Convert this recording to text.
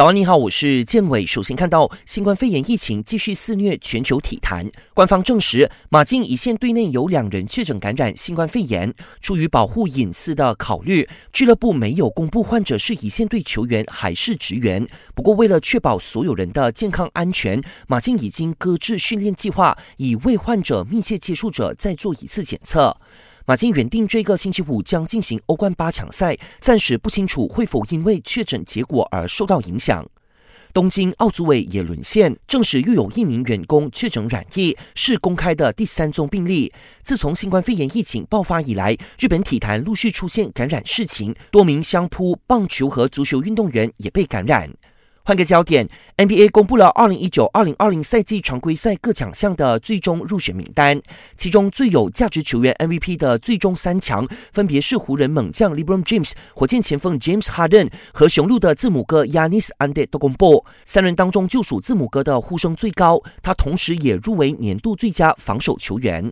早安，你好，我是建伟。首先看到新冠肺炎疫情继续肆虐全球体坛，官方证实马竞一线队内有两人确诊感染新冠肺炎。出于保护隐私的考虑，俱乐部没有公布患者是一线队球员还是职员。不过，为了确保所有人的健康安全，马竞已经搁置训练计划，以为患者密切接触者再做一次检测。马竞原定这个星期五将进行欧冠八强赛，暂时不清楚会否因为确诊结果而受到影响。东京奥组委也沦陷，证实又有一名员工确诊染疫，是公开的第三宗病例。自从新冠肺炎疫情爆发以来，日本体坛陆续出现感染事情，多名相扑、棒球和足球运动员也被感染。换个焦点，NBA 公布了二零一九二零二零赛季常规赛各奖项的最终入选名单，其中最有价值球员 MVP 的最终三强分别是湖人猛将 LeBron James、火箭前锋 James Harden 和雄鹿的字母哥 Yanis Antetokounmpo。三人当中就属字母哥的呼声最高，他同时也入围年度最佳防守球员。